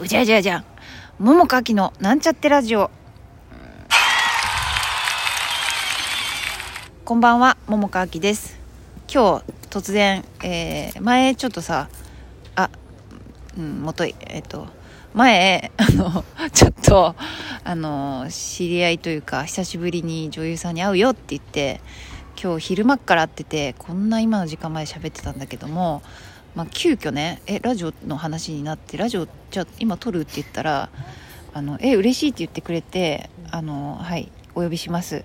うじゃじゃじゃん。桃佳きのなんちゃってラジオ。こんばんは桃佳きです。今日突然、えー前ちょっとさあうんもといえっ、と前あの ちょっとあの知り合いというか久しぶりに女優さんに会うよって言って今日昼間から会っててこんな今の時間まで喋ってたんだけどもまあ、急遽ねえラジオの話になってラジオじゃあ今撮るって言ったらあのえ嬉しいって言ってくれてあのはいお呼びします。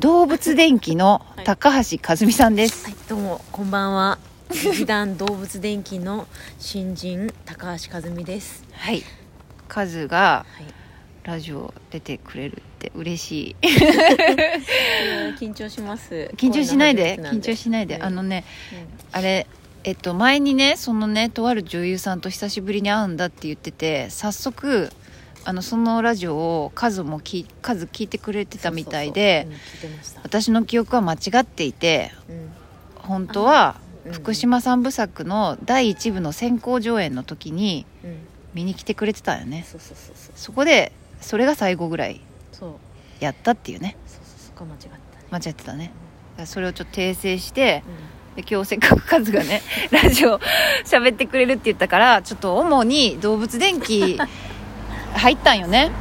動物電気の高橋和美さんです、はい、どうもこんばんは。劇団動物電気の新人高橋和美です。はい。カズがはい。ラジオ出てくれるって嬉しい。緊張します。緊張しないで緊張しないで、はいあのねうん。あれえっと前にねそのねとある女優さんと久しぶりに会うんだって言ってて早速あのそのラジオをカズもき数聞いてくれてたみたいで。私の記憶は間違っていてうん。本当はうん。福島三部作の第一部の先行上映の時にうん。見に来てくれてたよね。そこでそれが最後ぐらいやったっていうね。間違ったね。間違ってたね。それをちょっと訂正してうで今日せっかくカズがね ラジオ喋ってくれるって言ったからちょっと主に動物電気 入ったんよねん。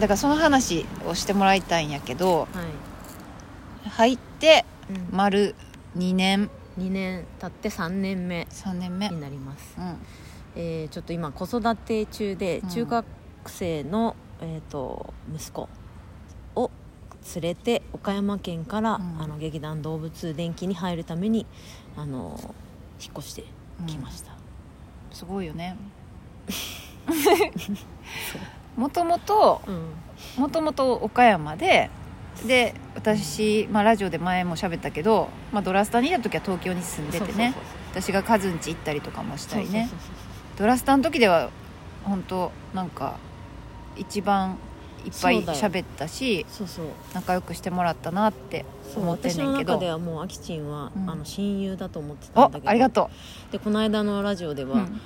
だからその話をしてもらいたいんやけどはい。入ってうん丸2年二年経って三年目3年目になります。うんえーちょっと今子育て中でうん中学生の、えー、と息子を連れて岡山県から、うん。あの劇団動物電気に入るためにあの引っ越してきました、すごいよね。もともとうん。もともと岡山でで私、まあ、ラジオで前も喋ったけど、まあ、ドラスタにいた時は東京に住んでてね。私がカズン家行ったりとかもしたりね。ドラスタの時では本当なんか一番いっぱい喋ったしそうそう。仲良くしてもらったなって思ってん私のねんけど。中ではもうあきちんは、うん。あの親友だと思ってたおんだけど。ありがとでこの間のラジオでう、は、うん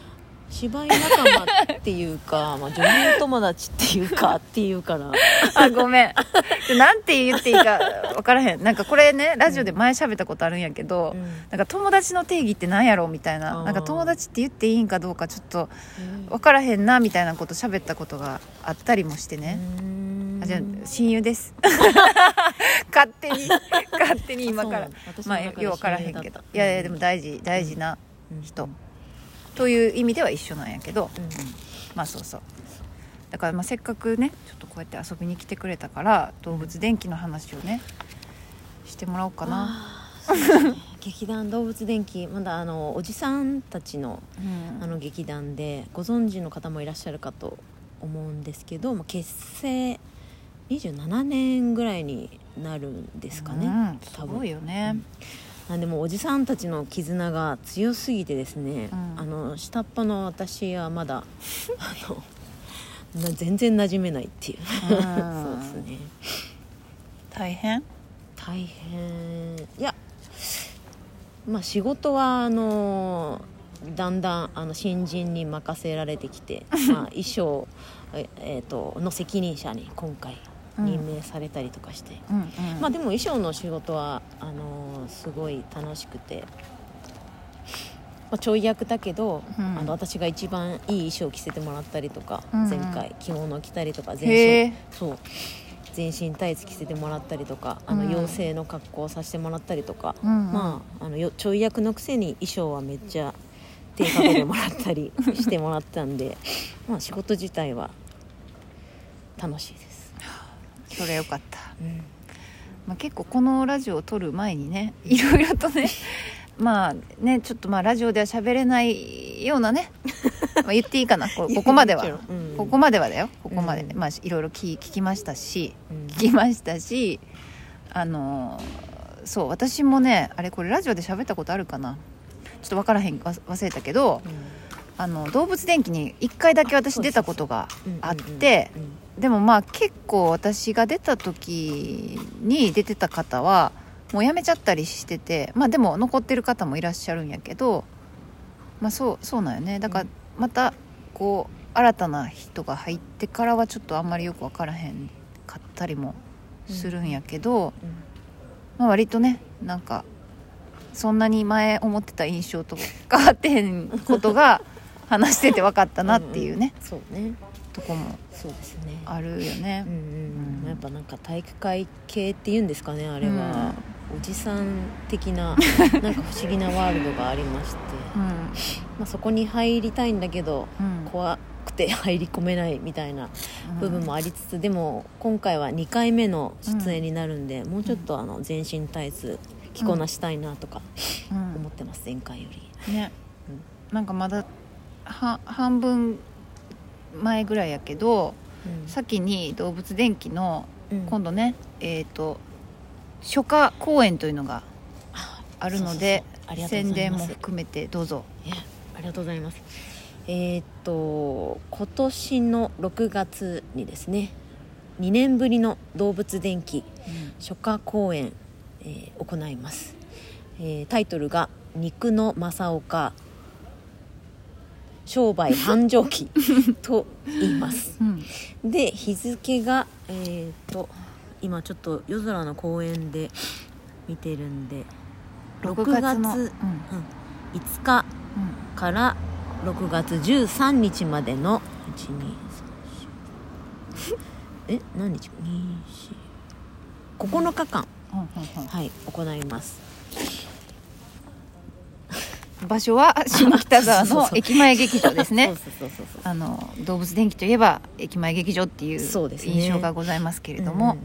芝居仲間っていうか、まあ、女優友達っていうかっていうからあごめん。なんて言っていいか分からへん。なんかこれねラジオで前喋ったことあるんやけど、うん。なんか友達の定義って何やろみたいな。あーなんか友達って言っていいんかどうかちょっと分からへんなみたいなこと喋ったことがあったりもしてね、うん。あじゃあ親友です。勝手に。勝手に今から。まあよう分からへんけど。いやいやでも大事。大事な人、という意味では一緒なんやけど、うんうん。まあそうそう。だからまあせっかくねちょっとこうやって遊びに来てくれたから動物電気の話をねしてもらおうかな、劇団動物電気まだあのおじさんたちのうん。あの劇団でご存知の方もいらっしゃるかと思うんですけど、まあ、結成27年ぐらいになるんですかね、うんすごいよね、あでもおじさんたちの絆が強すぎてですね、うん。あの下っ端の私はまだ あのな全然馴染めないっていう。うん。そうですね。大変？大変。いやまあ仕事はあのだんだんあの新人に任せられてきて、まあ、衣装、ええーとの責任者に今回任命されたりとかして、うんうん。まあでも衣装の仕事はあのすごい楽しくて、まあ、ちょい役だけど、うん。あの私が一番いい衣装を着せてもらったりとか、うん。うん前回着物着たりとかへ全え身そう。全身タイツ着せてもらったりとかあのうん。妖精の格好をさせてもらったりとか、うんうん。まああのよちょい役のくせに衣装はめっちゃ手かけてもらったりしてもらったんで まあ仕事自体は楽しいです。それよかった、うん。まあ、結構このラジオを撮る前にね いろいろとね まあねちょっとまあラジオでは喋れないようなね、まあ、言っていいかな。こここまでは、うん。ここまではだよ。ここまで、うんまあいろいろ聞聞きましたしうん。聞きましたしあのーそう私もねあれこれラジオで喋ったことあるかな。ちょっと分からへんわ忘れたけどあの動物電気に1回だけ私出たことがあってうんうんうんでもまあ結構私が出た時に出てた方はもう辞めちゃったりしててまあでも残ってる方もいらっしゃるんやけどまあそうそうなんよね。だからまたこう新たな人が入ってからはちょっとあんまりよく分からへんかったりもするんやけど、まあ、割とねなんかそんなに前思ってた印象と変わってへんことが話してて分かったなっていうね、そうね。とこもそうですね。あるよね。うん。うん。うん。やっぱなんか体育会系っていうんですかねあれは、おじさん的な なんか不思議なワールドがありまして、うん。まあ、そこに入りたいんだけどうん。怖くて入り込めないみたいな部分もありつつ、でも今回は2回目の出演になるんで、もうちょっとあの全身タイツ着こなしたいなとかうん。思ってます、前回より。ね、なんかまだは半分前ぐらいやけど先に動物電気のうん。今度ねえっ、と初夏公演というのがあるので宣伝も含めてどうぞ。ありがとうございます。えーっと今年の6月にですね2年ぶりの動物電気初夏公演、えー行います、えータイトルが「肉の正岡商売繁盛期」と言います。うん。で日付がえーっと今ちょっと夜空の公園で見てるんで6 6月月の、うん。うん5日から6月13日までの123え何日？9日間はい行います場所は下北沢の 駅前劇場ですね。あの動物電気といえば駅前劇場っていう印象がございますけれども、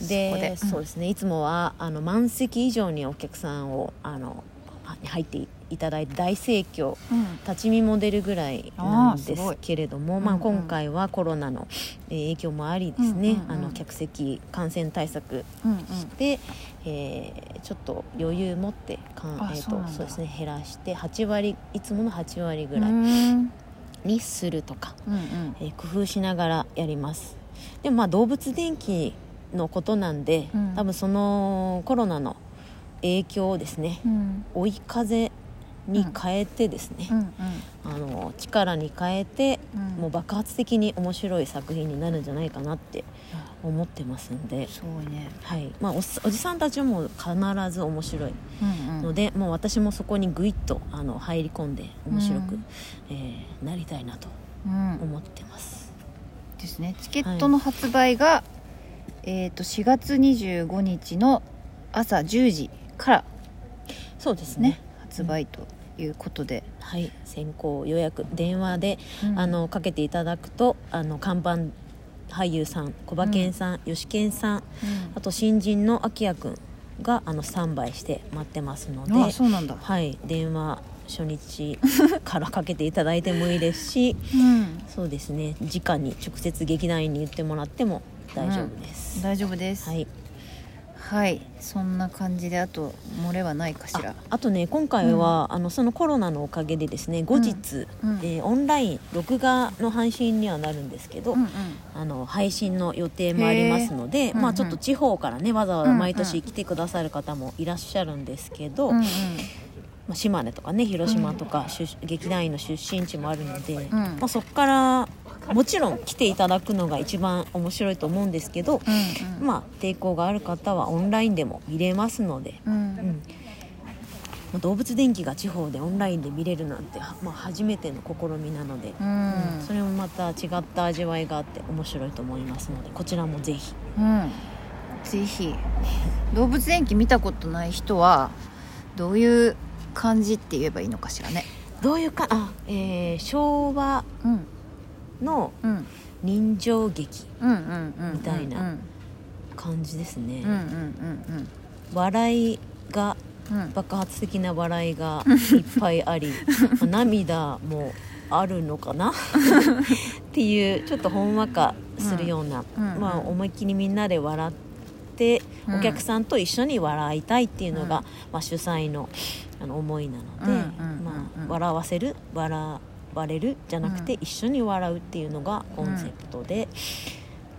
でそうですね。いつもはあの満席以上にお客さんをあのは入っていただいて大盛況うん。立ち見も出るぐらいなんですけれどもまあ、今回はコロナのえー影響もありですね、あの客席感染対策うんうん。で、えーちょっと余裕持ってかん、えーとそうですね減らして8割いつもの8割ぐうらいん。にするとか、うんうん。えー工夫しながらやります。でもまあ動物電気のことなんで、うん。多分そのコロナの影響をですねうん。追い風に変えてですね、うんうん。あの力に変えて、うん。もう爆発的に面白い作品になるんじゃないかなって思ってますんで、すごいね。はい。まあ、おっおじさんたちはもう必ず面白いうんうん。ので、もう私もそこにグイッとあの入り込んで面白く、うん。えーなりたいなとうん。思ってます。ですね。チケットの発売が、えっ、と4月25日の朝10時から。そうですね。ね発売ということで、はい、先行予約電話で、うん。あのかけていただくとあの看板俳優さん小馬健さん、吉健さんあと新人の秋谷君があのスタンバイして待ってますのであそうなんだ。はい、電話初日からかけていただいてもいいですし うん。そうですね。直に直接劇団員に言ってもらっても大丈夫です、大丈夫です。はいはいそんな感じであと漏れはないかしあら。あとね今回は、あのそのコロナのおかげでですね後日、うん。えーオンライン録画の配信にはなるんですけど、うんうん。あの配信の予定もありますので、まあ、ちょっと地方からねわざわざ毎年うん来てくださる方もいらっしゃるんですけど、うんうん。まあ、島根とかね広島とか出、劇団員の出身地もあるので、まあ、そこからもちろん来ていただくのが一番面白いと思うんですけど、うんうん。まあ、抵抗がある方はオンラインでも見れますので、うんうん。まあ動物電気が地方でオンラインで見れるなんて、はまあ、初めての試みなので、ううんん。それもまた違った味わいがあって面白いと思いますのでこちらもぜひ。うん。ぜひ。動物電気見たことない人はどういう感じって言えばいいのかしらね。どういうかあ、えー昭和うんのうん。人情劇みたいなうん。感じですね、笑いが爆発的な笑いが いっぱいありまあ涙もあるのかな？っていうちょっとほんわかするような、うんうんまあ、思いっきりみんなで笑って、うん。お客さんと一緒に笑いたいっていうのが、うん。まあ、主催のあの思いなので、まあ、笑わせる笑われるじゃなくて、うん一緒に笑うっていうのがコンセプトで、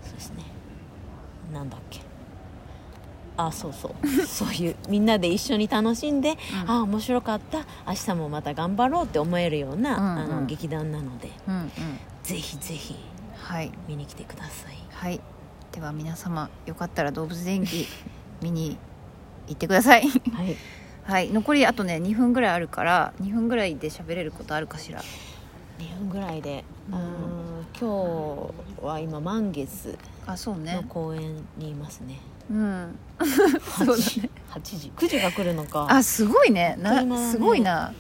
そうですね。なんだっけ。あそうそう。そういうみんなで一緒に楽しんで、うん。あ面白かった。明日もまた頑張ろうって思えるような、うんうん。あの劇団なのでうんうん。ぜひぜひはい。見に来てください。はい。では皆様よかったら動物電気 見に行ってください。はい。はい。残りあとね2分ぐらいあるから2分ぐらいで喋れることあるかしら2分ぐらいで、うん。今日は今満月の公園にいますね。うん。8そうだ時8時。9時が来るのか。あすごいね。なね。すごいな。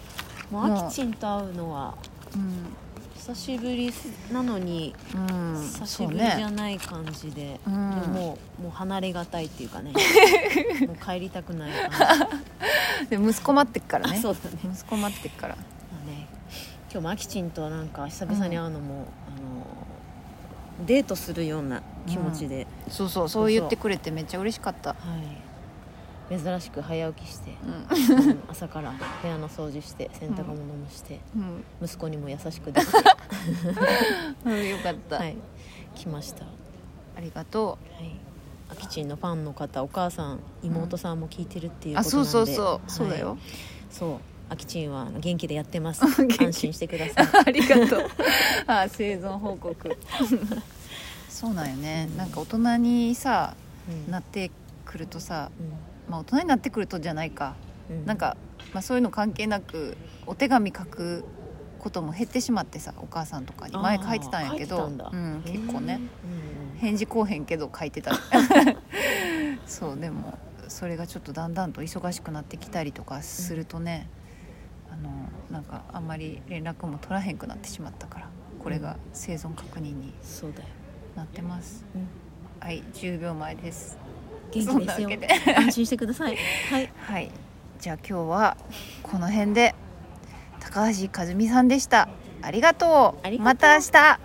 もうあきちんと会うのはうん、久しぶりなのにうん、久しぶりじゃねない感じで、うん。でももうもう離れがたいっていうかね。もう帰りたくない感じ。で息子待ってっからね。あそうだね。息子待ってっから今日もあきちんとなんか久々に会うのも、あのデートするような気持ちで、そうそうそう言ってくれてめっちゃ嬉しかった。はい、珍しく早起きして、うん。うん朝から部屋の掃除して洗濯物もして、うん、息子にも優しくできて、うん、よかった、はい、来ました、はありがとい、あきちんのファンの方お母さん妹さんも聞いてるっていううあことなんで、そうそうそう、はい。そうだよ。そうあきちんは元気でやってます。安心してください。ありがとう。あ生存報告。そうなんよね。なんか大人にさうん。なってくるとさうん。まあ大人になってくるとじゃないか。うん。なんか、まあ、そういうの関係なくお手紙書くことも減ってしまってさお母さんとかに。前書いてたんやけど。うん、結構ね。うん。返事こうへんけど書いてたそうでもそれがちょっとだんだんと忙しくなってきたりとかするとね、あのなんかあんまり連絡も取らへんくなってしまったからこれが生存確認になってます。うん。はい10秒前です。元気ですよ。で。安心してください。はい。はい。じゃあ今日はこの辺で高橋和美さんでした。ありがとう。また明日